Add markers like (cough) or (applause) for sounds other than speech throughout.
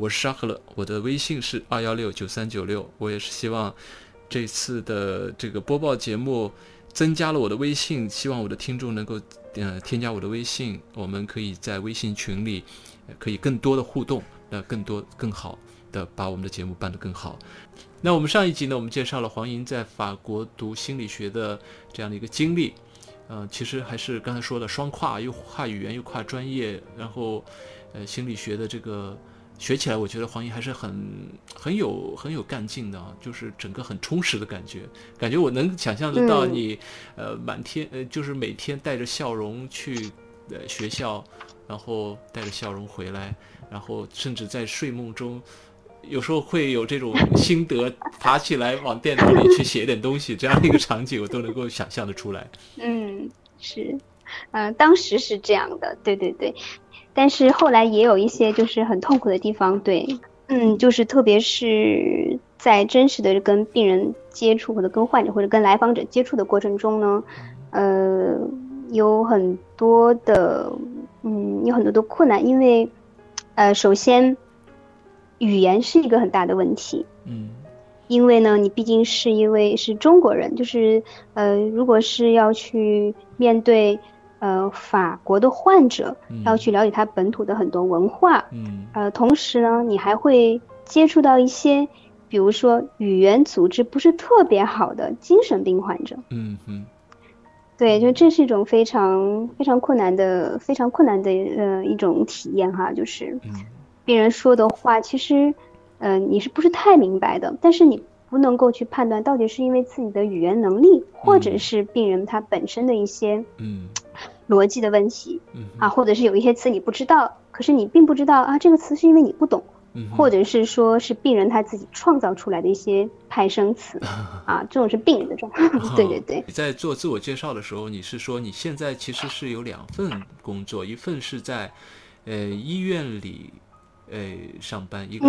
我是沙赫勒，我的微信是二幺六九三九六。我也是希望这次的这个播报节目增加了我的微信，希望我的听众能够呃添加我的微信，我们可以在微信群里可以更多的互动，那更多更好的把我们的节目办得更好。那我们上一集呢，我们介绍了黄莹在法国读心理学的这样的一个经历，呃，其实还是刚才说的双跨，又跨语言又跨专业，然后呃心理学的这个。学起来，我觉得黄奕还是很很有很有干劲的啊，就是整个很充实的感觉。感觉我能想象得到你，呃，满天呃，就是每天带着笑容去呃学校，然后带着笑容回来，然后甚至在睡梦中，有时候会有这种 (laughs) 心得，爬起来往电脑里去写点东西，这样的一个场景，我都能够想象得出来。嗯，是，嗯，当时是这样的，对对对。但是后来也有一些就是很痛苦的地方，对，嗯，就是特别是在真实的跟病人接触或者跟患者或者跟来访者接触的过程中呢，呃，有很多的，嗯，有很多的困难，因为，呃，首先，语言是一个很大的问题，嗯，因为呢，你毕竟是一位是中国人，就是，呃，如果是要去面对。呃，法国的患者要去了解他本土的很多文化，嗯，呃，同时呢，你还会接触到一些，比如说语言组织不是特别好的精神病患者，嗯嗯，对，就这是一种非常非常困难的、非常困难的呃一种体验哈，就是，病人说的话其实，呃，你是不是太明白的？但是你不能够去判断到底是因为自己的语言能力，或者是病人他本身的一些，嗯。逻辑的问题，啊，或者是有一些词你不知道，可是你并不知道啊，这个词是因为你不懂，或者是说是病人他自己创造出来的一些派生词，(laughs) 啊，这种是病人的状态。(laughs) (laughs) 对对对。你在做自我介绍的时候，你是说你现在其实是有两份工作，一份是在，呃，医院里，呃，上班，一个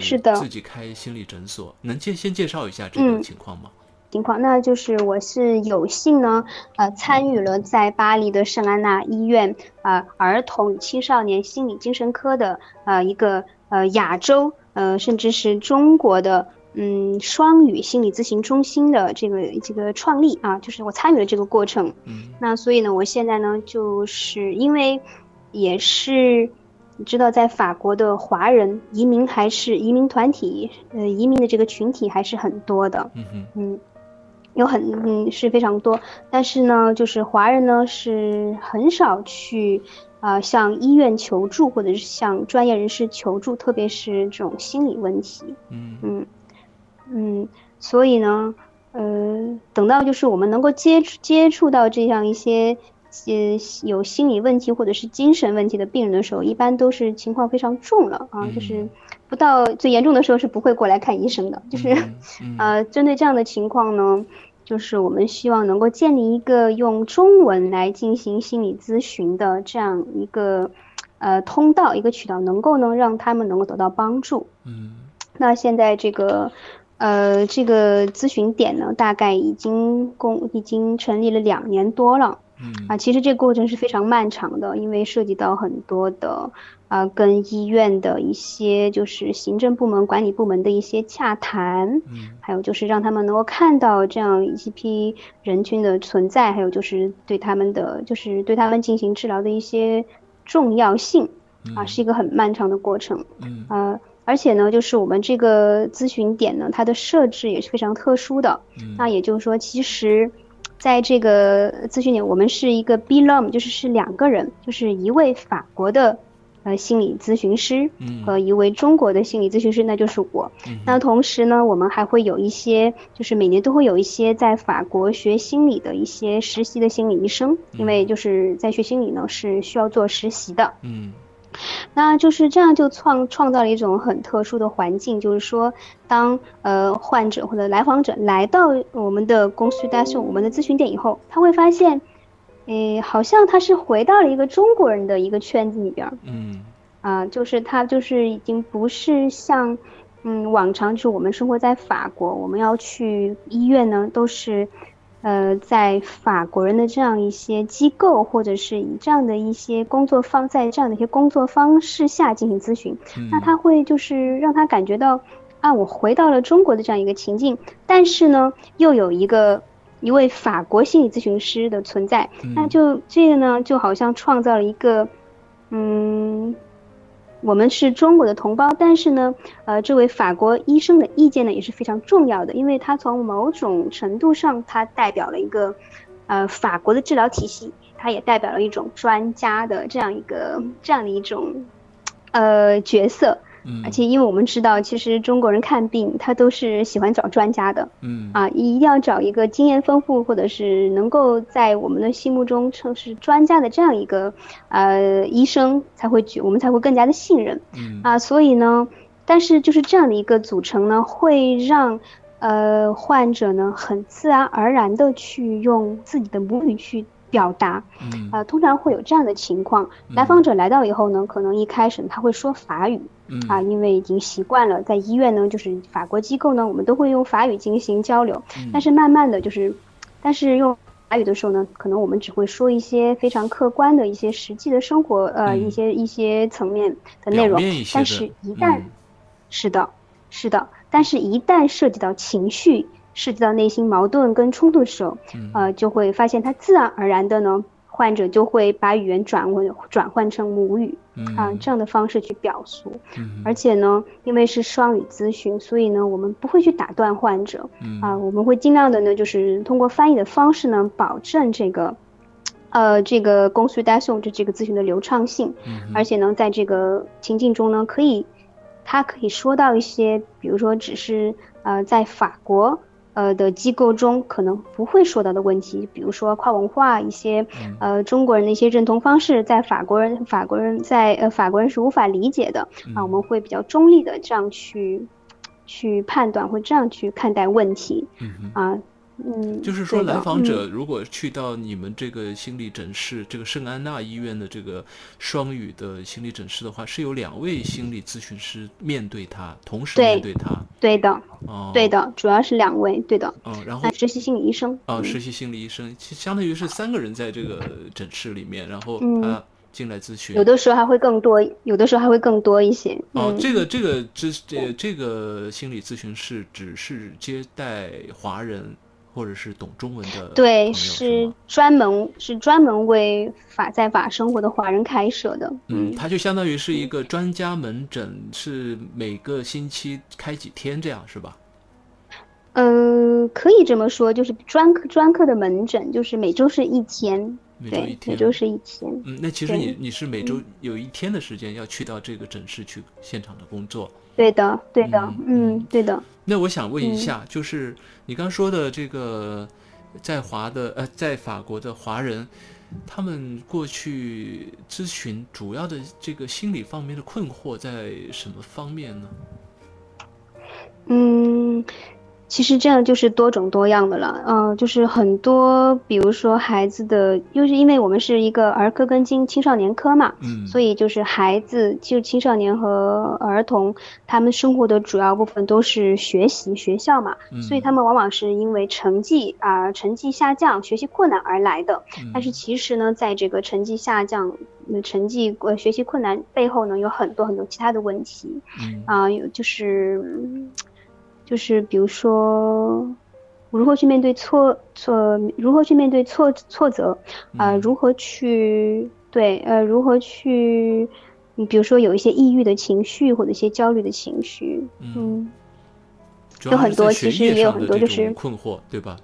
是自己开心理诊所，能介先介绍一下这个情况吗？情况，那就是我是有幸呢，呃，参与了在巴黎的圣安娜医院啊儿童与青少年心理精神科的呃一个呃亚洲呃甚至是中国的嗯双语心理咨询中心的这个这个创立啊，就是我参与了这个过程。嗯，那所以呢，我现在呢，就是因为也是你知道，在法国的华人移民还是移民团体呃移民的这个群体还是很多的。嗯哼，嗯。有很嗯是非常多，但是呢，就是华人呢是很少去啊向医院求助，或者是向专业人士求助，特别是这种心理问题。嗯嗯嗯，所以呢，呃，等到就是我们能够接触接触到这样一些呃有心理问题或者是精神问题的病人的时候，一般都是情况非常重了啊，就是。不到最严重的时候是不会过来看医生的，就是，(laughs) 呃，针对这样的情况呢，就是我们希望能够建立一个用中文来进行心理咨询的这样一个，呃，通道一个渠道，能够呢让他们能够得到帮助。嗯，那现在这个，呃，这个咨询点呢，大概已经公已经成立了两年多了。嗯，啊，其实这个过程是非常漫长的，因为涉及到很多的。啊，跟医院的一些就是行政部门、管理部门的一些洽谈，嗯，还有就是让他们能够看到这样一批人群的存在，还有就是对他们的就是对他们进行治疗的一些重要性，啊，是一个很漫长的过程，嗯，呃，而且呢，就是我们这个咨询点呢，它的设置也是非常特殊的，嗯，那也就是说，其实在这个咨询点，我们是一个 B l o m 就是是两个人，就是一位法国的。呃，心理咨询师和一位中国的心理咨询师，那就是我。那同时呢，我们还会有一些，就是每年都会有一些在法国学心理的一些实习的心理医生，因为就是在学心理呢是需要做实习的。嗯，那就是这样就创创造了一种很特殊的环境，就是说，当呃患者或者来访者来到我们的公司大众我们的咨询点以后，他会发现，诶，好像他是回到了一个中国人的一个圈子里边儿，嗯。啊，就是他就是已经不是像，嗯，往常就是我们生活在法国，我们要去医院呢，都是，呃，在法国人的这样一些机构，或者是以这样的一些工作方，在这样的一些工作方式下进行咨询，那他会就是让他感觉到，啊，我回到了中国的这样一个情境，但是呢，又有一个一位法国心理咨询师的存在，那就这个呢，就好像创造了一个，嗯。我们是中国的同胞，但是呢，呃，这位法国医生的意见呢也是非常重要的，因为他从某种程度上，他代表了一个，呃，法国的治疗体系，他也代表了一种专家的这样一个这样的一种，呃，角色。而且，因为我们知道，其实中国人看病，他都是喜欢找专家的。嗯啊，一定要找一个经验丰富，或者是能够在我们的心目中称是专家的这样一个呃医生，才会觉我们才会更加的信任。嗯啊，所以呢，但是就是这样的一个组成呢，会让呃患者呢很自然而然的去用自己的母语去。表达，嗯呃，通常会有这样的情况，来访者来到以后呢，可能一开始他会说法语，嗯。啊，因为已经习惯了，在医院呢，就是法国机构呢，我们都会用法语进行交流，但是慢慢的就是，但是用法语的时候呢，可能我们只会说一些非常客观的一些实际的生活，呃，一些一些层面的内容，但是一旦，是的，是的，但是一旦涉及到情绪。涉及到内心矛盾跟冲突的时候，呃，就会发现他自然而然的呢，患者就会把语言转换转换成母语，啊，这样的方式去表述。而且呢，因为是双语咨询，所以呢，我们不会去打断患者，啊，我们会尽量的呢，就是通过翻译的方式呢，保证这个，呃，这个公序大送这这个咨询的流畅性。而且呢，在这个情境中呢，可以，他可以说到一些，比如说只是呃，在法国。呃的机构中可能不会说到的问题，比如说跨文化一些，呃中国人的一些认同方式，在法国人法国人在呃法国人是无法理解的啊，我们会比较中立的这样去去判断，会这样去看待问题啊。嗯，就是说，来访者如果去到你们这个心理诊室，这个圣安娜医院的这个双语的心理诊室的话，是有两位心理咨询师面对他，同时面对他。对的，哦，对的，主要是两位，对的。哦，然后实习心理医生。哦，实习心理医生，其相当于是三个人在这个诊室里面，然后他进来咨询。有的时候还会更多，有的时候还会更多一些。哦，这个这个这这这个心理咨询室只是接待华人。或者是懂中文的，对，是专门是专门为法在法生活的华人开设的。嗯，它就相当于是一个专家门诊，是每个星期开几天这样是吧？嗯，可以这么说，就是专科专科的门诊，就是每周是一天，每周一天，每周是一天。嗯，那其实你你是每周有一天的时间要去到这个诊室去现场的工作。对的，对的，嗯，对的。那我想问一下，就是你刚说的这个，在华的呃，在法国的华人，他们过去咨询主要的这个心理方面的困惑在什么方面呢？嗯。其实这样就是多种多样的了，嗯，就是很多，比如说孩子的，又是因为我们是一个儿科跟青青少年科嘛，嗯，所以就是孩子，就青少年和儿童，他们生活的主要部分都是学习学校嘛，所以他们往往是因为成绩啊成绩下降、学习困难而来的。但是其实呢，在这个成绩下降、成绩呃学习困难背后呢，有很多很多其他的问题，啊，有就是。就是比如说，如何去面对挫挫，如何去面对挫挫折，啊，如何去对呃，如何去，你比如说有一些抑郁的情绪或者一些焦虑的情绪，嗯，有很多，其实也有很多就是困惑，对吧？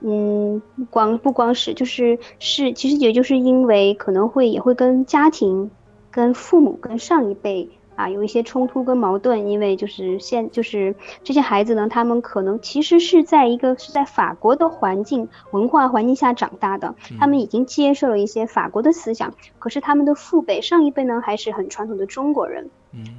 嗯，光不光是就是是，其实也就是因为可能会也会跟家庭、跟父母、跟上一辈。啊，有一些冲突跟矛盾，因为就是现就是这些孩子呢，他们可能其实是在一个是在法国的环境文化环境下长大的，他们已经接受了一些法国的思想，可是他们的父辈上一辈呢还是很传统的中国人，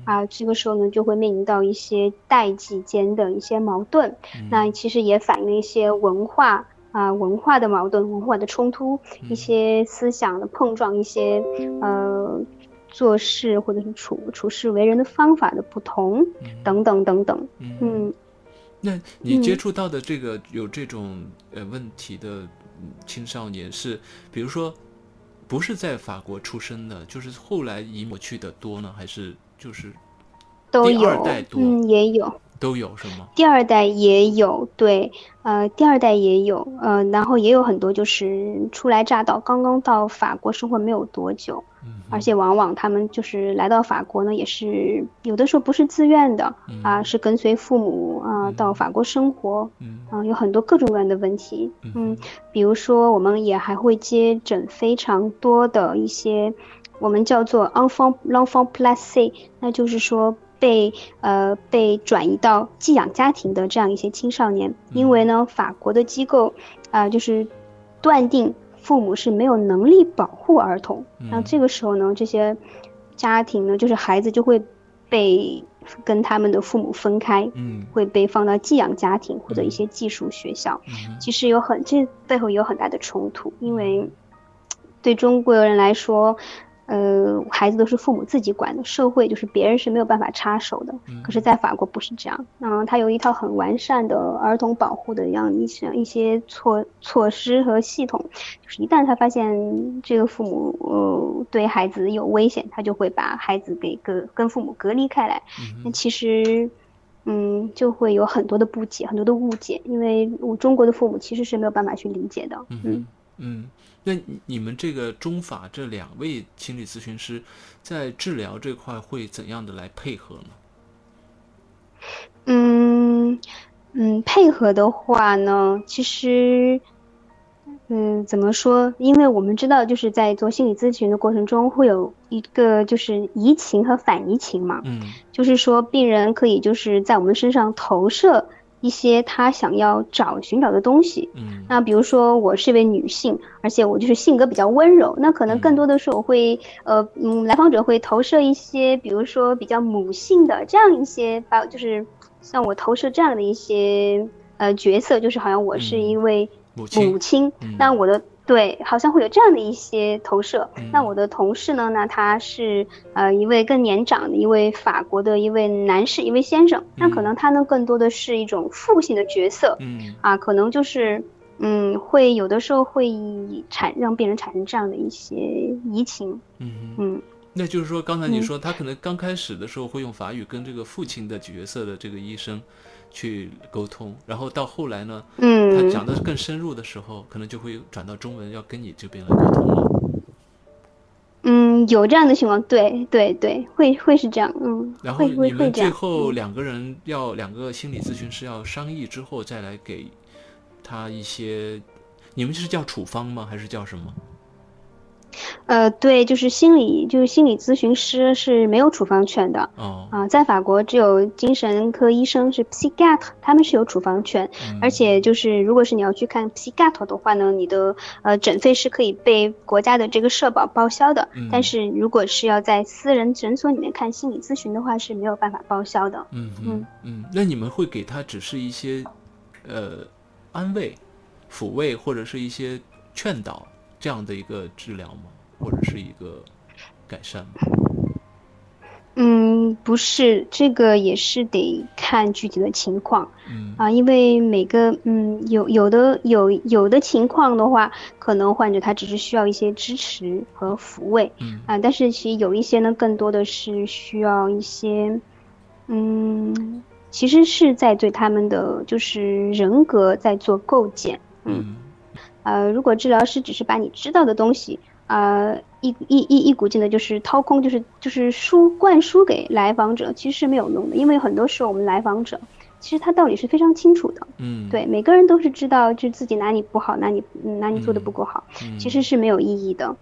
啊，这个时候呢就会面临到一些代际间的一些矛盾，那其实也反映了一些文化啊文化的矛盾、文化的冲突、一些思想的碰撞、一些呃。做事或者是处处事为人的方法的不同，等等等等。嗯，那你接触到的这个有这种呃问题的青少年是，比如说不是在法国出生的，就是后来移民去的多呢，还是就是都有？嗯，也有。都有是吗？第二代也有，对，呃，第二代也有，呃，然后也有很多就是初来乍到，刚刚到法国生活没有多久，嗯，而且往往他们就是来到法国呢，也是有的时候不是自愿的，啊，是跟随父母啊到法国生活，嗯，啊，有很多各种各样的问题，嗯，比如说我们也还会接诊非常多的一些，我们叫做 enfant l'enfant placé，那就是说。被呃被转移到寄养家庭的这样一些青少年，因为呢，法国的机构啊就是断定父母是没有能力保护儿童，那这个时候呢，这些家庭呢，就是孩子就会被跟他们的父母分开，嗯，会被放到寄养家庭或者一些寄宿学校。其实有很这背后有很大的冲突，因为对中国人来说。呃，孩子都是父母自己管的，社会就是别人是没有办法插手的。可是，在法国不是这样，嗯，他有一套很完善的儿童保护的这样一些一些措措施和系统，就是一旦他发现这个父母呃对孩子有危险，他就会把孩子给隔跟父母隔离开来。那其实，嗯，就会有很多的不解，很多的误解，因为我中国的父母其实是没有办法去理解的。嗯嗯。那你们这个中法这两位心理咨询师，在治疗这块会怎样的来配合呢？嗯嗯，配合的话呢，其实，嗯，怎么说？因为我们知道，就是在做心理咨询的过程中，会有一个就是移情和反移情嘛。嗯，就是说，病人可以就是在我们身上投射。一些他想要找寻找的东西，嗯，那比如说我是一位女性，而且我就是性格比较温柔，那可能更多的是我会，呃，嗯，来访者会投射一些，比如说比较母性的这样一些，把就是像我投射这样的一些呃角色，就是好像我是一位母亲，那我的。对，好像会有这样的一些投射。那我的同事呢？那他是呃一位更年长的一位法国的一位男士，一位先生。那可能他呢更多的是一种父亲的角色。嗯啊，可能就是嗯会有的时候会产让病人产生这样的一些移情。嗯嗯，那就是说刚才你说他可能刚开始的时候会用法语跟这个父亲的角色的这个医生。去沟通，然后到后来呢，嗯，他讲的更深入的时候，可能就会转到中文，要跟你这边来沟通了。嗯，有这样的情况，对对对，会会是这样，嗯。然后你们最后两个人要两个心理咨询师要商议之后再来给他一些，你们是叫处方吗？还是叫什么？呃，对，就是心理，就是心理咨询师是没有处方权的。哦，啊，在法国只有精神科医生是 psychiatr，他们是有处方权。而且就是如果是你要去看 psychiatr 的话呢，你的呃诊费是可以被国家的这个社保报销的。嗯。但是如果是要在私人诊所里面看心理咨询的话，是没有办法报销的。嗯嗯嗯。那你们会给他只是一些呃安慰、抚慰或者是一些劝导？这样的一个治疗吗，或者是一个改善吗？嗯，不是，这个也是得看具体的情况。嗯啊，因为每个嗯有有的有有的情况的话，可能患者他只是需要一些支持和抚慰。嗯啊，但是其实有一些呢，更多的是需要一些嗯，其实是在对他们的就是人格在做构建。嗯。呃，如果治疗师只是把你知道的东西，呃，一一一一股劲的，就是掏空，就是就是输灌输给来访者，其实是没有用的。因为很多时候我们来访者，其实他道理是非常清楚的。嗯，对，每个人都是知道，就自己哪里不好，哪里哪里做的不够好，其实是没有意义的。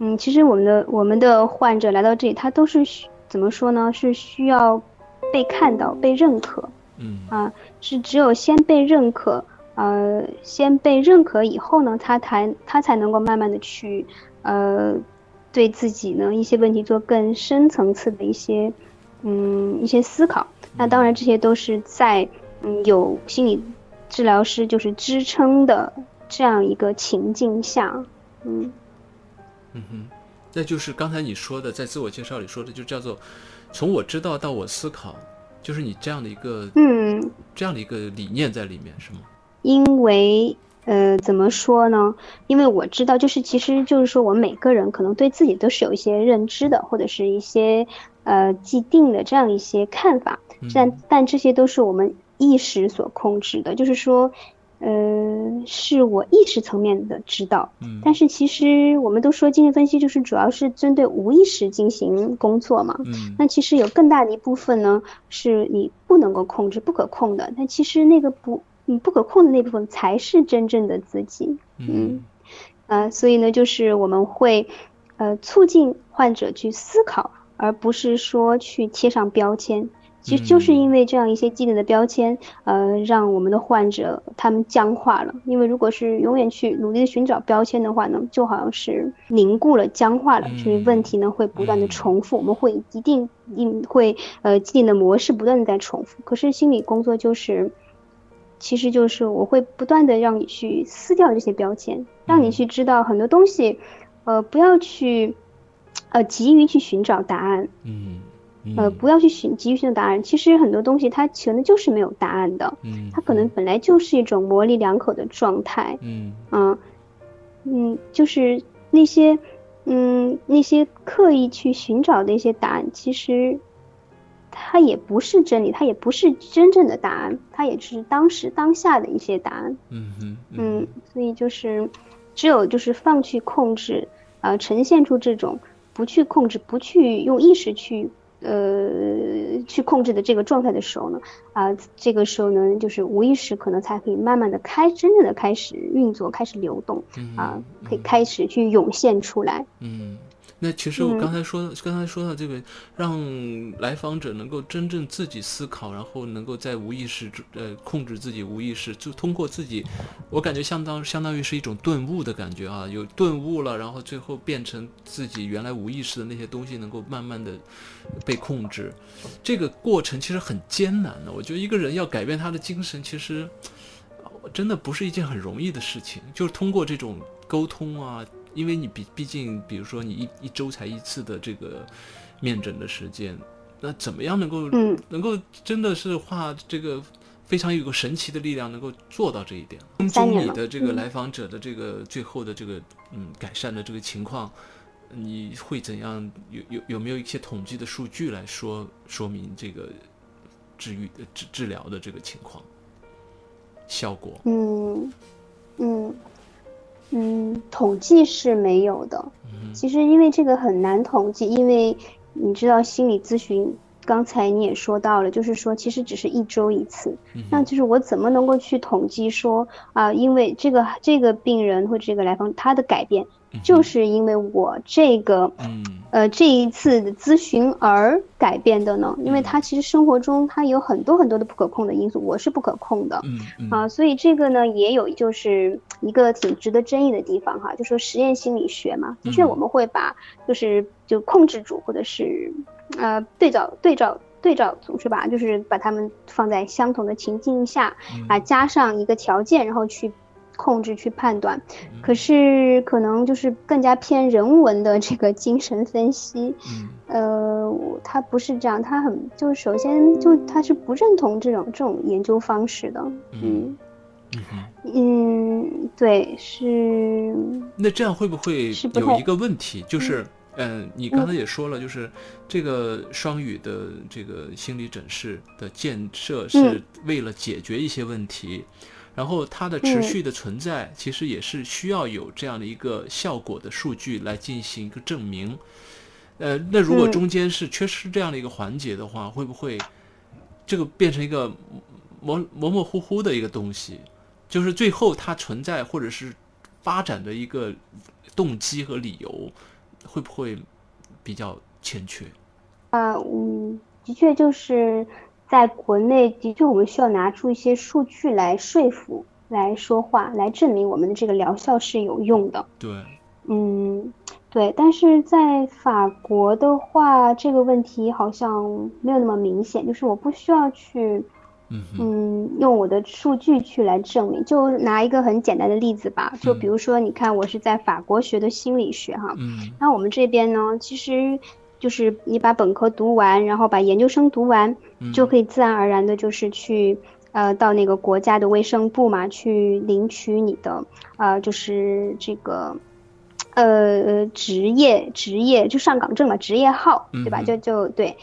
嗯，其实我们的我们的患者来到这里，他都是需怎么说呢？是需要被看到、被认可。嗯啊，是只有先被认可，呃，先被认可以后呢，他才他才能够慢慢的去，呃，对自己呢一些问题做更深层次的一些，嗯，一些思考。那当然，这些都是在嗯有心理治疗师就是支撑的这样一个情境下，嗯嗯哼，那就是刚才你说的，在自我介绍里说的，就叫做从我知道到我思考。就是你这样的一个，嗯，这样的一个理念在里面是吗？因为，呃，怎么说呢？因为我知道，就是其实就是说，我们每个人可能对自己都是有一些认知的，或者是一些呃既定的这样一些看法，但但这些都是我们意识所控制的，就是说。呃，是我意识层面的知道，嗯，但是其实我们都说精神分析就是主要是针对无意识进行工作嘛，嗯，那其实有更大的一部分呢是你不能够控制、不可控的，但其实那个不你不可控的那部分才是真正的自己，嗯，呃，所以呢，就是我们会呃促进患者去思考，而不是说去贴上标签。其实就是因为这样一些既定的标签，呃，让我们的患者他们僵化了。因为如果是永远去努力的寻找标签的话呢，就好像是凝固了、僵化了，所以问题呢会不断的重复。我们会一定定会呃既定的模式不断的在重复。可是心理工作就是，其实就是我会不断的让你去撕掉这些标签，让你去知道很多东西，呃，不要去，呃，急于去寻找答案。嗯。呃，不要去寻急于寻找答案。其实很多东西它可能就是没有答案的，嗯，它可能本来就是一种模棱两可的状态，嗯，嗯，嗯，就是那些，嗯，那些刻意去寻找的一些答案，其实它也不是真理，它也不是真正的答案，它也是当时当下的一些答案，嗯哼，嗯，所以就是只有就是放弃控制，呃，呈现出这种不去控制，不去用意识去。呃，去控制的这个状态的时候呢，啊，这个时候呢，就是无意识可能才可以慢慢的开，真正的开始运作，开始流动，啊，可以开始去涌现出来。嗯。那其实我刚才说，刚才说到这个，让来访者能够真正自己思考，然后能够在无意识呃控制自己无意识，就通过自己，我感觉相当相当于是一种顿悟的感觉啊，有顿悟了，然后最后变成自己原来无意识的那些东西能够慢慢的被控制，这个过程其实很艰难的。我觉得一个人要改变他的精神，其实真的不是一件很容易的事情，就是通过这种沟通啊。因为你毕毕竟，比如说你一一周才一次的这个面诊的时间，那怎么样能够能够真的是画这个非常有个神奇的力量，能够做到这一点？跟踪你的这个来访者的这个最后的这个嗯改善的这个情况，你会怎样？有有有没有一些统计的数据来说说明这个治愈的治治疗的这个情况效果？嗯嗯。嗯，统计是没有的。其实因为这个很难统计，因为你知道心理咨询，刚才你也说到了，就是说其实只是一周一次。那就是我怎么能够去统计说啊，因为这个这个病人或这个来访他的改变。就是因为我这个，呃，这一次的咨询而改变的呢，因为他其实生活中他有很多很多的不可控的因素，我是不可控的，啊，所以这个呢也有就是一个挺值得争议的地方哈，就说实验心理学嘛，的确我们会把就是就控制组或者是呃对照对照对照组是吧，就是把他们放在相同的情境下啊，加上一个条件，然后去。控制去判断，可是可能就是更加偏人文的这个精神分析，呃，他不是这样，他很就首先就他是不认同这种这种研究方式的，嗯。嗯。对是。那这样会不会有一个问题，就是嗯，你刚才也说了，就是这个双语的这个心理诊室的建设是为了解决一些问题。然后它的持续的存在，其实也是需要有这样的一个效果的数据来进行一个证明。呃，那如果中间是缺失这样的一个环节的话，会不会这个变成一个模模模糊糊的一个东西？就是最后它存在或者是发展的一个动机和理由，会不会比较欠缺？啊，嗯，的确就是在国内，的确我们需要拿出一些数据来说服、来说话、来证明我们的这个疗效是有用的。对，嗯，对。但是在法国的话，这个问题好像没有那么明显，就是我不需要去。嗯，用我的数据去来证明，就拿一个很简单的例子吧，就比如说，你看我是在法国学的心理学哈，嗯，那我们这边呢，其实就是你把本科读完，然后把研究生读完，就可以自然而然的，就是去呃到那个国家的卫生部嘛，去领取你的呃就是这个呃职业职业就上岗证嘛，职业号对吧？就就对。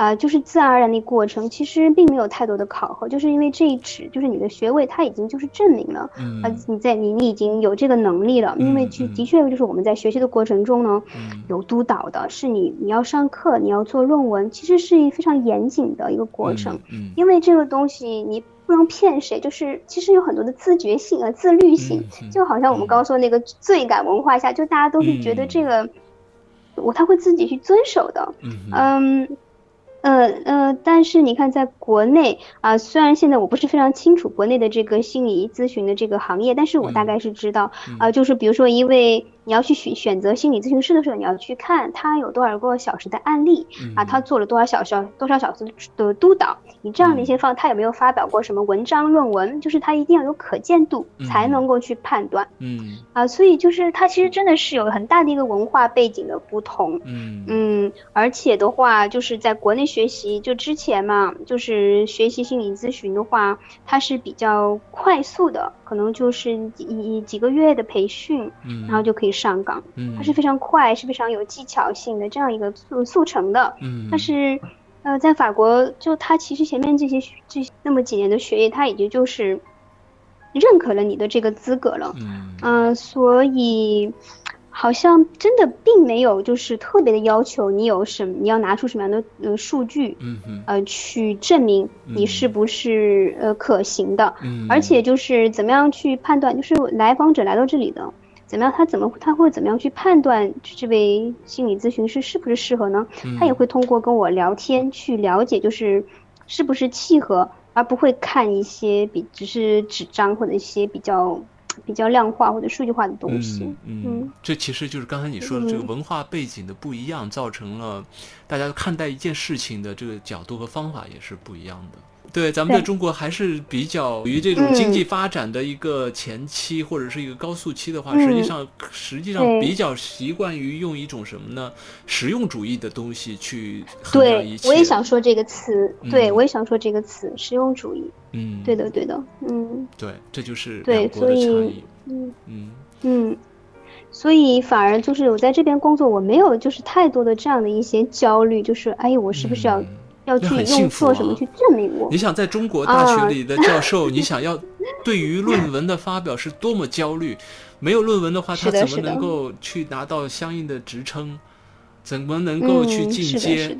啊，就是自然而然的过程，其实并没有太多的考核，就是因为这一纸就是你的学位，它已经就是证明了，啊，你在你你已经有这个能力了，因为就的确就是我们在学习的过程中呢，有督导的，是你你要上课，你要做论文，其实是一非常严谨的一个过程，因为这个东西你不能骗谁，就是其实有很多的自觉性啊、自律性，就好像我们刚刚说那个罪感文化下，就大家都是觉得这个我他会自己去遵守的，嗯。呃呃，但是你看，在国内啊，虽然现在我不是非常清楚国内的这个心理咨询的这个行业，但是我大概是知道啊，就是比如说一位。你要去选选择心理咨询师的时候，你要去看他有多少个小时的案例啊，他做了多少小时多少小时的督导，你这样的一些方，他有没有发表过什么文章论文？就是他一定要有可见度，才能够去判断。嗯啊，所以就是他其实真的是有很大的一个文化背景的不同。嗯嗯，而且的话，就是在国内学习，就之前嘛，就是学习心理咨询的话，它是比较快速的，可能就是一几个月的培训，然后就可以。上岗，嗯，它是非常快，是非常有技巧性的这样一个速速成的，嗯，但是，呃，在法国，就他其实前面这些这那么几年的学业，他已经就是认可了你的这个资格了，嗯，嗯，所以好像真的并没有就是特别的要求你有什么，你要拿出什么样的呃数据，嗯呃，去证明你是不是呃可行的，嗯，而且就是怎么样去判断，就是来访者来到这里的。怎么样？他怎么他会怎么样去判断这位心理咨询师是不是适合呢？他也会通过跟我聊天去了解，就是是不是契合，而不会看一些比只是纸张或者一些比较比较量化或者数据化的东西。嗯嗯，这其实就是刚才你说的这个文化背景的不一样，造成了大家看待一件事情的这个角度和方法也是不一样的。对，咱们在中国还是比较于这种经济发展的一个前期或者是一个高速期的话，实际上实际上比较习惯于用一种什么呢？实用主义的东西去衡量一切。我也想说这个词，对我也想说这个词，实用主义。嗯，对的，对的，嗯，对，这就是对，所以。嗯嗯嗯，所以反而就是我在这边工作，我没有就是太多的这样的一些焦虑，就是哎呦，我是不是要。要去用做什么去证明我？你想在中国大学里的教授，你想要对于论文的发表是多么焦虑？没有论文的话，他怎么能够去拿到相应的职称？怎么能够去进阶？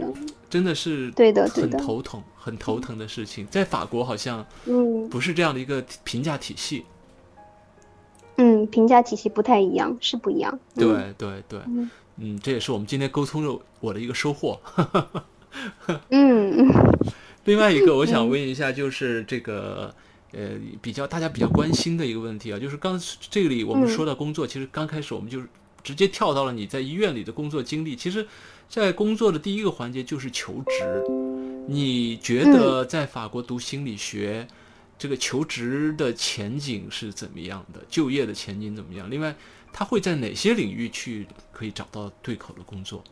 真的是对的，很头疼，很头疼的事情。在法国好像嗯不是这样的一个评价体系。嗯，评价体系不太一样，是不一样。对对对，嗯，这也是我们今天沟通的我的一个收获。(laughs) (laughs) 嗯，另外一个我想问一下，就是这个呃，比较大家比较关心的一个问题啊，就是刚这里我们说到工作，其实刚开始我们就直接跳到了你在医院里的工作经历。其实，在工作的第一个环节就是求职。你觉得在法国读心理学，这个求职的前景是怎么样的？就业的前景怎么样？另外，他会在哪些领域去可以找到对口的工作？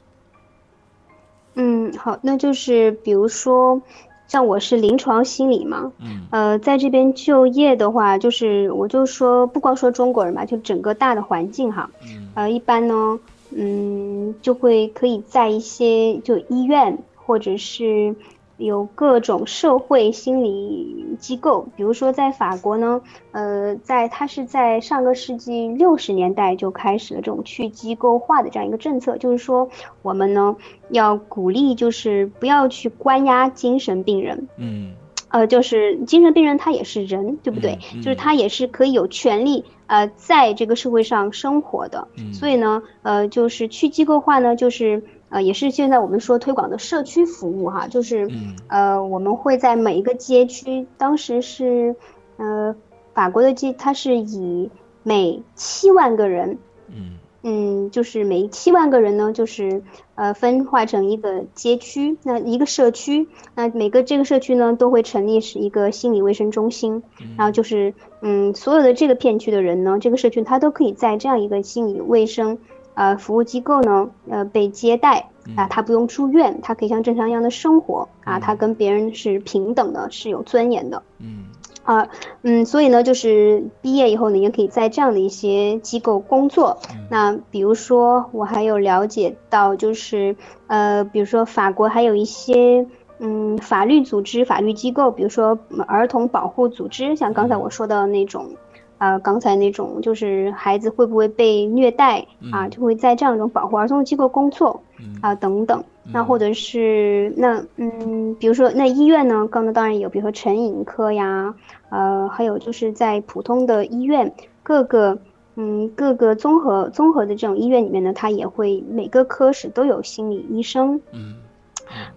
嗯，好，那就是比如说，像我是临床心理嘛，嗯，呃，在这边就业的话，就是我就说，不光说中国人吧，就整个大的环境哈，嗯，呃，一般呢，嗯，就会可以在一些就医院或者是。有各种社会心理机构，比如说在法国呢，呃，在它是在上个世纪六十年代就开始了这种去机构化的这样一个政策，就是说我们呢要鼓励，就是不要去关押精神病人，嗯，呃，就是精神病人他也是人，对不对？就是他也是可以有权利呃在这个社会上生活的，所以呢，呃，就是去机构化呢，就是。呃，也是现在我们说推广的社区服务哈，就是嗯。呃，我们会在每一个街区，当时是呃法国的街，它是以每七万个人，嗯嗯，就是每七万个人呢，就是呃分化成一个街区，那一个社区，那每个这个社区呢都会成立是一个心理卫生中心，然后就是嗯所有的这个片区的人呢，这个社区他都可以在这样一个心理卫生呃服务机构呢呃被接待啊，他不用住院，他可以像正常一样的生活啊，他跟别人是平等的，是有尊严的。嗯啊，嗯，所以呢，就是毕业以后呢，也可以在这样的一些机构工作。那比如说，我还有了解到，就是呃，比如说法国还有一些嗯法律组织、法律机构，比如说嗯儿童保护组织，像刚才我说的那种，啊、刚才那种就是孩子会不会被虐待啊，就会在这样一种保护儿童的机构工作啊、等等。那或者是那嗯，比如说那医院呢，刚才当然有，比如说成瘾科呀，呃，还有就是在普通的医院各个嗯各个综合综合的这种医院里面呢，它也会每个科室都有心理医生，嗯。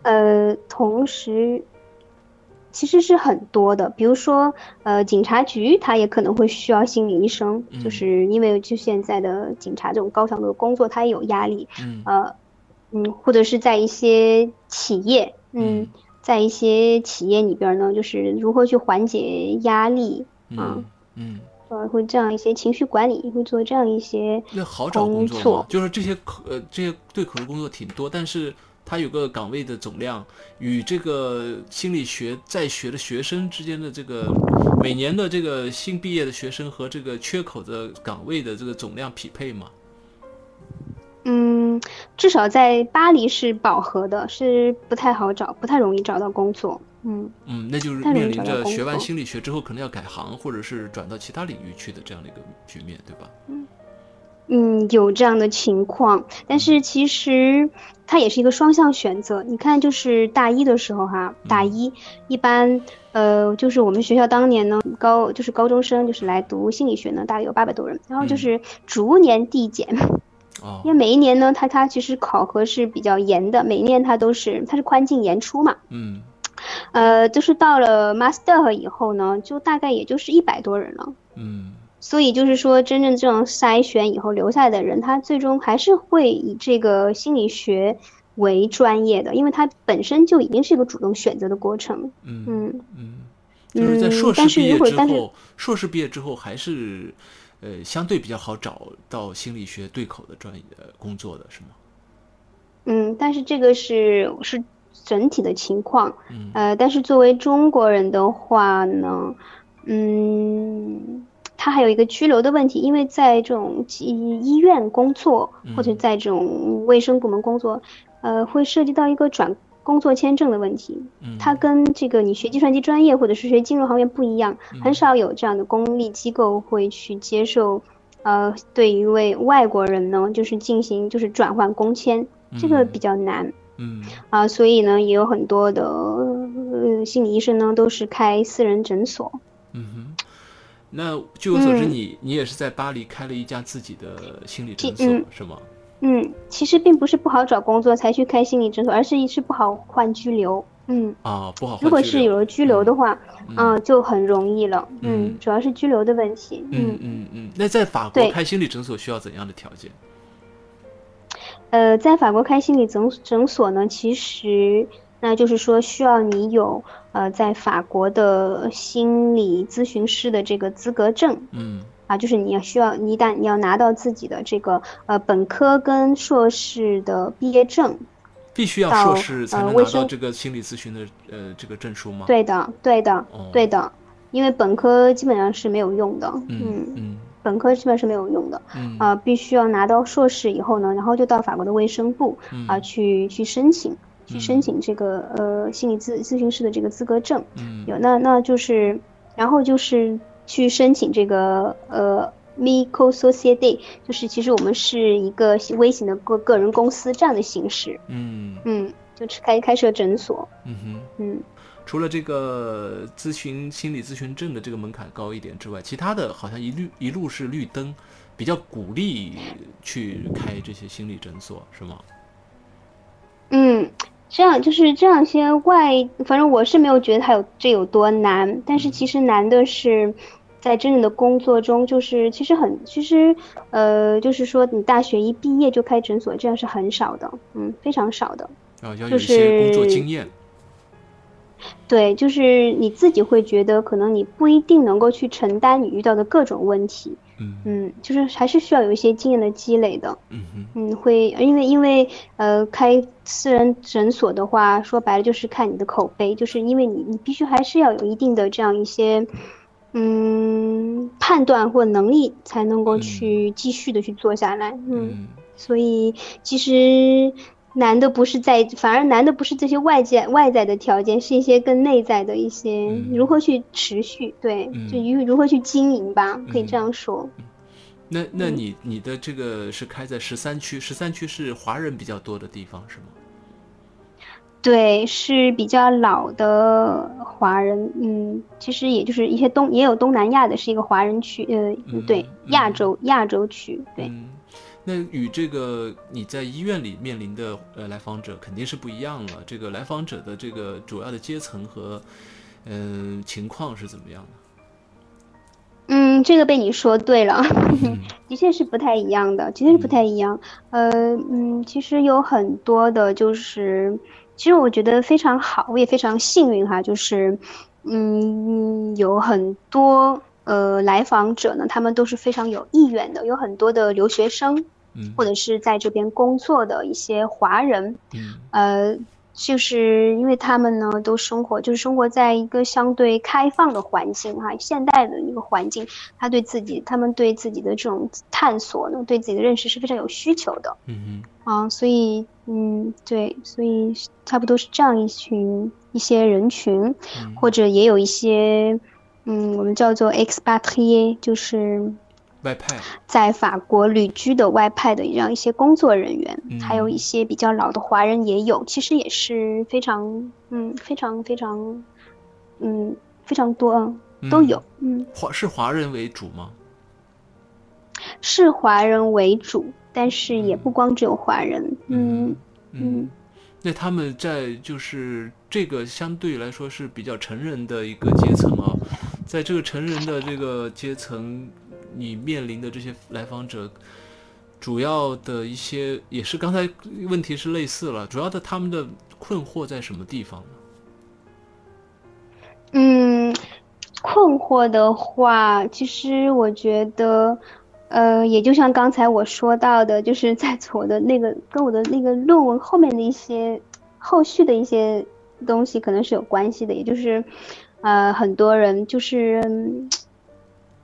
呃，同时其实是很多的，比如说呃警察局他也可能会需要心理医生，嗯。就是因为就现在的警察这种高强度的工作，他也有压力，嗯。呃，嗯，或者是在一些企业，嗯，在一些企业里边呢，就是如何去缓解压力，嗯嗯，呃，会这样一些情绪管理，会做这样一些，那好找工作吗？工作？就是这些可呃这些对口的工作挺多，但是它有个岗位的总量与这个心理学在学的学生之间的这个每年的这个新毕业的学生和这个缺口的岗位的这个总量匹配吗？嗯，至少在巴黎是饱和的，是不太好找，不太容易找到工作，嗯。嗯，那就是面临着学完心理学之后可能要改行，或者是转到其他领域去的这样的一个局面，对吧？嗯，有这样的情况，但是其实它也是一个双向选择。你看，就是大一的时候哈，大一一般呃，就是我们学校当年呢，高就是高中生就是来读心理学呢，大概有八百多人，然后就是逐年递减，哦。因为每一年呢，它它其实考核是比较严的，每一年它都是它是宽进严出嘛，嗯。呃，就是到了 master 以后呢，就大概也就是一百多人了。嗯所以就是说，真正这种筛选以后留下来的人，他最终还是会以这个心理学为专业的，因为他本身就已经是一个主动选择的过程。嗯嗯嗯，就是在嗯硕士毕业之后，硕士毕业之后还是呃相对比较好找到心理学对口的专业呃工作的是吗？嗯，但是这个是是整体的情况。嗯呃，但是作为中国人的话呢，嗯，他还有一个拘留的问题，因为在这种医医院工作或者在这种卫生部门工作，呃，会涉及到一个转工作签证的问题。嗯它跟这个你学计算机专业或者是学金融行业不一样，很少有这样的公立机构会去接受，呃，对一位外国人呢，就是进行就是转换工签，这个比较难。嗯啊，所以呢，也有很多的呃心理医生呢，都是开私人诊所。嗯哼。那据我所知，嗯你你也是在巴黎开了一家自己的心理诊所，是吗？嗯，其实并不是不好找工作才去开心理诊所，而是是不好换居留。嗯，啊，不好换如果是有了居留的话，嗯嗯、就很容易了。嗯嗯，主要是居留的问题。嗯嗯嗯。那在法国开心理诊所需要怎样的条件？呃，在法国开心理诊诊所呢，其实那就是说需要你有呃在法国的心理咨询师的这个资格证。嗯啊，就是你要需要，你一旦你要拿到自己的这个呃本科跟硕士的毕业证，必须要到硕士才能拿到呃卫生这个心理咨询的呃这个证书吗？对的，对的，哦对的，因为本科基本上是没有用的，嗯嗯本科基本上是没有用的，嗯啊、必须要拿到硕士以后呢，然后就到法国的卫生部嗯啊、去去申请，去申请这个呃心理咨咨询师的这个资格证，嗯有那那就是，然后就是去申请这个呃 Micro Society，就是其实我们是一个微型的个个人公司这样的形式，嗯嗯，就是开开设诊所，嗯哼。嗯。除了这个咨询心理咨询证的这个门槛高一点之外，其他的好像一律一路是绿灯，比较鼓励去开这些心理诊所，是吗？嗯，这样就是这样些外，反正我是没有觉得它有这有多难，但是其实难的是。在真正的工作中，就是其实很，其实，呃，就是说你大学一毕业就开诊所，这样是很少的，嗯，非常少的。啊，要有一些工作经验。对，就是你自己会觉得，可能你不一定能够去承担你遇到的各种问题。嗯嗯，就是还是需要有一些经验的积累的。嗯嗯，会，因为因为呃，开私人诊所的话，说白了就是看你的口碑，就是因为你你必须还是要有一定的这样一些。嗯，判断或能力才能够去继续的去做下来。嗯，所以其实难的不是在，反而难的不是这些外界外在的条件，是一些更内在的一些如何去持续，对，就如如何去经营吧，可以这样说。那那你你的这个是开在十三区，十三区是华人比较多的地方，是吗？对，是比较老的华人，嗯，其实也就是一些东也有东南亚的，是一个华人区，呃，对，亚洲亚洲区，对。那与这个你在医院里面临的呃来访者肯定是不一样了。这个来访者的这个主要的阶层和嗯情况是怎么样的？嗯，这个被你说对了，(laughs) 的确是不太一样的，的确是不太一样。呃，嗯，其实有很多的就是。其实我觉得非常好，我也非常幸运哈，就是，嗯，有很多呃来访者呢，他们都是非常有意愿的，有很多的留学生，嗯，或者是在这边工作的一些华人，嗯，呃。就是因为他们呢，都生活就是生活在一个相对开放的环境哈，现代的一个环境，他对自己，他们对自己的这种探索呢，对自己的认识是非常有需求的，嗯嗯，啊，所以，嗯，对，所以差不多是这样一群一些人群，或者也有一些，嗯，我们叫做 expatrié，就是。外派在法国旅居的外派的这样一些工作人员，还有一些比较老的华人也有，其实也是非常嗯非常非常嗯非常多啊都有嗯华是华人为主吗？是华人为主，但是也不光只有华人嗯嗯，那他们在就是这个相对来说是比较成人的一个阶层啊，在这个成人的这个阶层。你面临的这些来访者，主要的一些也是刚才问题是类似了，主要的他们的困惑在什么地方呢？嗯，困惑的话，其实我觉得，呃，也就像刚才我说到的，就是在我的那个跟我的那个论文后面的一些后续的一些东西，可能是有关系的，也就是，呃，很多人就是。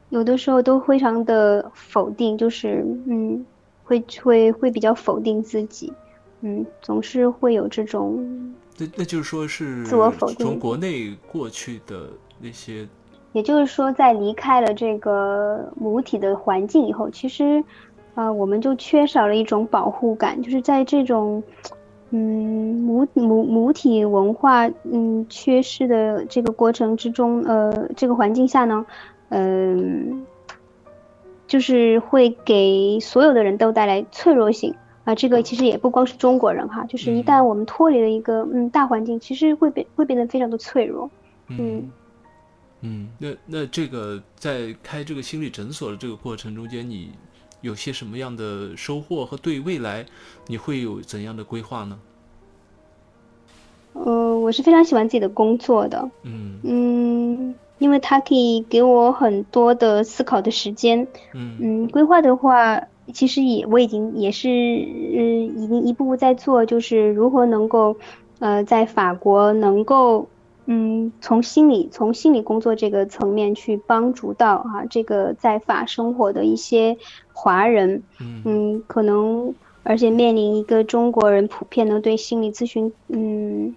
有的时候都非常的否定，就是嗯，会会会比较否定自己，嗯，总是会有这种。那那就是说是自我否定。从国内过去的那些，也就是说，在离开了这个母体的环境以后，其实，啊，我们就缺少了一种保护感，就是在这种，嗯，母母母体文化嗯缺失的这个过程之中，呃，这个环境下呢。嗯，就是会给所有的人都带来脆弱性啊。这个其实也不光是中国人哈，就是一旦我们脱离了一个嗯大环境，其实会变会变得非常的脆弱。嗯嗯，那那这个在开这个心理诊所的这个过程中间，你有些什么样的收获和对未来你会有怎样的规划呢？呃，我是非常喜欢自己的工作的。嗯嗯。因为它可以给我很多的思考的时间，嗯嗯，规划的话，其实也我已经也是，嗯，已经一步步在做，就是如何能够，呃，在法国能够，嗯，从心理从心理工作这个层面去帮助到啊，这个在法生活的一些华人，嗯，可能而且面临一个中国人普遍的对心理咨询，嗯。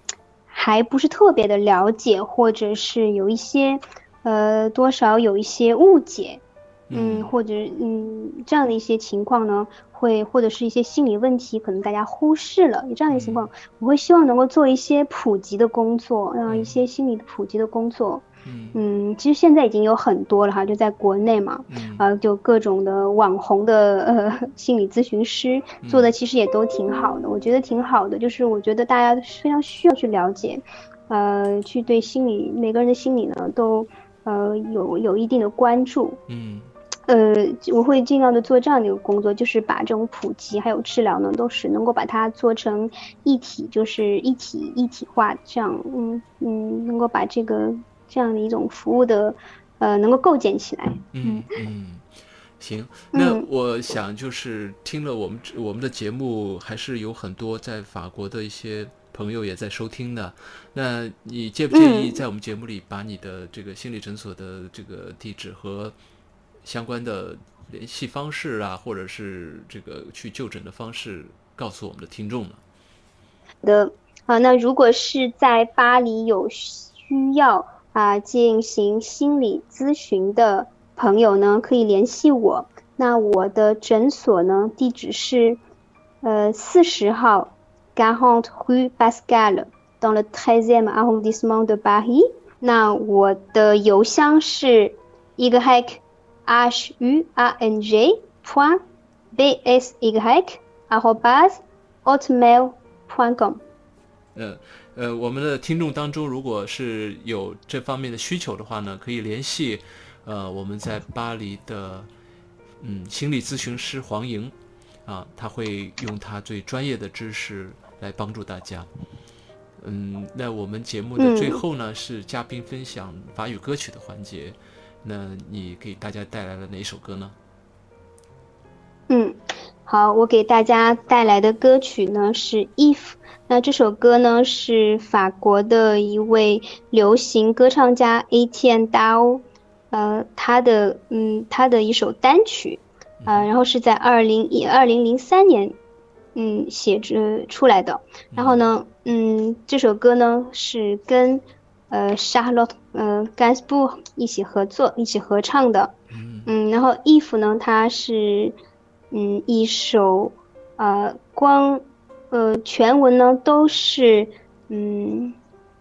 还不是特别的了解，或者是有一些，呃，多少有一些误解，嗯，或者嗯这样的一些情况呢，会或者是一些心理问题，可能大家忽视了，有这样的情况，我会希望能够做一些普及的工作，让一些心理的普及的工作，嗯，其实现在已经有很多了哈，就在国内嘛，呃，就各种的网红的呃心理咨询师做的其实也都挺好的，我觉得挺好的，就是我觉得大家非常需要去了解，呃，去对心理每个人的心理呢都呃有有一定的关注，嗯，呃，我会尽量的做这样的一个工作，就是把这种普及还有治疗呢，都是能够把它做成一体，就是一体一体化，这样，嗯嗯，能够把这个。这样的一种服务的，呃，能够构建起来。嗯嗯，行，那我想就是听了我们我们的节目，还是有很多在法国的一些朋友也在收听的。那你介不介意在我们节目里把你的这个心理诊所的这个地址和相关的联系方式啊，或者是这个去就诊的方式告诉我们的听众呢？的啊，那如果是在巴黎有需要。啊，进行心理咨询的朋友呢，可以联系我。那我的诊所呢，地址是，呃，四十号 g a r a n t Rue Pascal，dans le treizième arrondissement de Paris。那我的邮箱是 y h u a n j point b s y arrobas hotmail point com。嗯。呃，我们的听众当中，如果是有这方面的需求的话呢，可以联系，呃，我们在巴黎的，嗯，心理咨询师黄莹，啊，他会用他最专业的知识来帮助大家。嗯，那我们节目的最后呢，是嘉宾分享法语歌曲的环节，那你给大家带来了哪一首歌呢？嗯，好，我给大家带来的歌曲呢是《If》。那这首歌呢是法国的一位流行歌唱家 A.T.N. Dao，呃，他的嗯他的一首单曲，呃，然后是在二零一二零零三年，嗯写着出来的。然后呢，嗯，这首歌呢是跟呃 Charlotte 呃 Gainsbourg 一起合作一起合唱的。嗯，然后 If 呢，它是嗯一首呃光。呃，全文呢都是嗯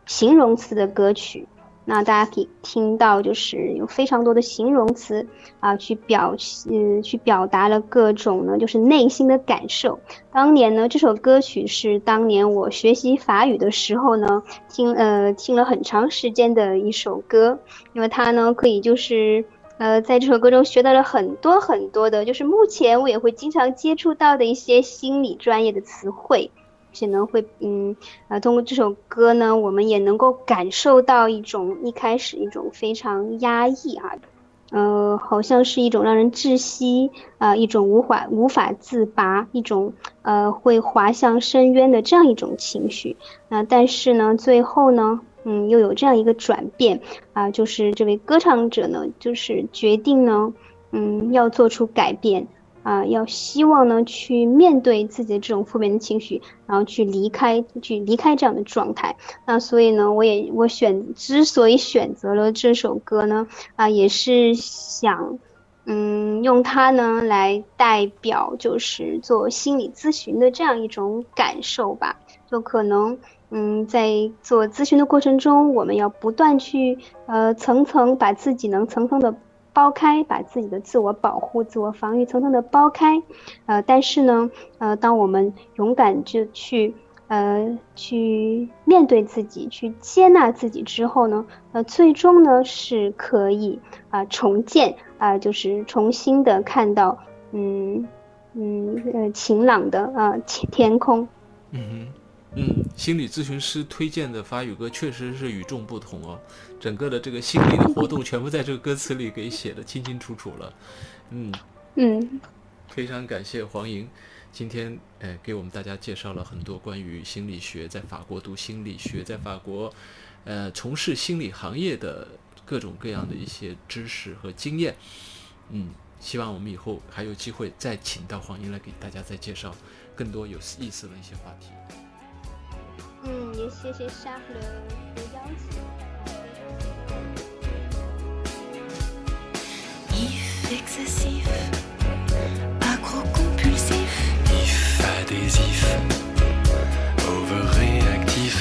形容词的歌曲，那大家可以听到，就是有非常多的形容词啊，去表嗯去表达了各种呢，就是内心的感受。当年呢，这首歌曲是当年我学习法语的时候呢，听呃听了很长时间的一首歌，因为它呢可以就是。呃，在这首歌中学到了很多很多的，就是目前我也会经常接触到的一些心理专业的词汇，可能会嗯啊，通过这首歌呢，我们也能够感受到一种一开始一种非常压抑啊，呃，好像是一种让人窒息啊，一种无法无法自拔，一种呃会滑向深渊的这样一种情绪啊，但是呢，最后呢。嗯，又有这样一个转变啊，就是这位歌唱者呢，就是决定呢，嗯，要做出改变啊，要希望呢去面对自己的这种负面的情绪，然后去离开，去离开这样的状态。那所以呢，我也我选之所以选择了这首歌呢，啊，也是想，嗯，用它呢来代表，就是做心理咨询的这样一种感受吧，就可能。嗯，在做咨询的过程中，我们要不断去呃层层把自己能层层的剥开，把自己的自我保护、自我防御层层的剥开，呃，但是呢，呃，当我们勇敢就去呃去面对自己，去接纳自己之后呢，呃，最终呢是可以啊重建啊，就是重新的看到嗯嗯呃晴朗的啊天空。嗯哼。嗯，心理咨询师推荐的法语歌确实是与众不同哦，整个的这个心理的活动全部在这个歌词里给写的清清楚楚了。嗯嗯，非常感谢黄莹，今天哎给我们大家介绍了很多关于心理学，在法国读心理学，在法国呃从事心理行业的各种各样的一些知识和经验。嗯，希望我们以后还有机会再请到黄莹来给大家再介绍更多有意思的一些话题。嗯，也谢谢沙弗的邀请。If excessif, accro-compulsif, if adhésif, overréactif,